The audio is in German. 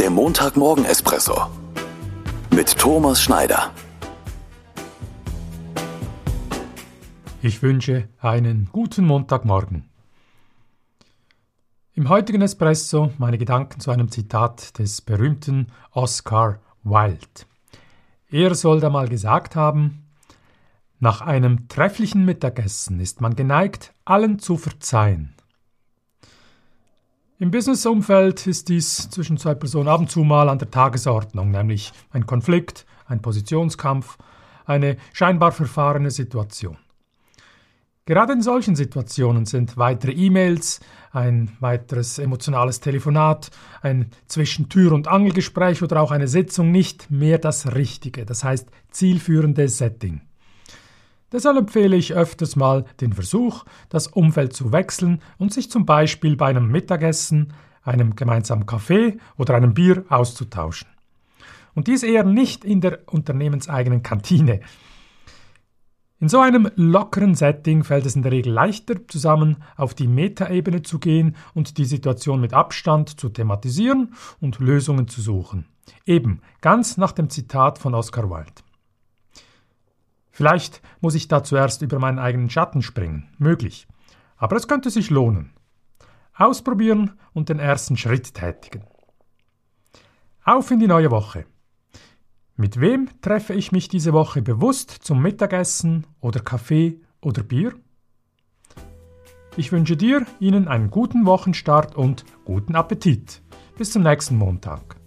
Der Montagmorgen-Espresso mit Thomas Schneider. Ich wünsche einen guten Montagmorgen. Im heutigen Espresso meine Gedanken zu einem Zitat des berühmten Oscar Wilde. Er soll da mal gesagt haben, nach einem trefflichen Mittagessen ist man geneigt, allen zu verzeihen. Im Businessumfeld ist dies zwischen zwei Personen ab und zu mal an der Tagesordnung, nämlich ein Konflikt, ein Positionskampf, eine scheinbar verfahrene Situation. Gerade in solchen Situationen sind weitere E-Mails, ein weiteres emotionales Telefonat, ein Zwischentür- und Angelgespräch oder auch eine Sitzung nicht mehr das richtige, das heißt zielführende Setting. Deshalb empfehle ich öfters mal den Versuch, das Umfeld zu wechseln und sich zum Beispiel bei einem Mittagessen, einem gemeinsamen Kaffee oder einem Bier auszutauschen. Und dies eher nicht in der unternehmenseigenen Kantine. In so einem lockeren Setting fällt es in der Regel leichter, zusammen auf die Metaebene zu gehen und die Situation mit Abstand zu thematisieren und Lösungen zu suchen. Eben ganz nach dem Zitat von Oscar Wilde. Vielleicht muss ich da zuerst über meinen eigenen Schatten springen, möglich. Aber es könnte sich lohnen. Ausprobieren und den ersten Schritt tätigen. Auf in die neue Woche. Mit wem treffe ich mich diese Woche bewusst zum Mittagessen oder Kaffee oder Bier? Ich wünsche dir, Ihnen einen guten Wochenstart und guten Appetit. Bis zum nächsten Montag.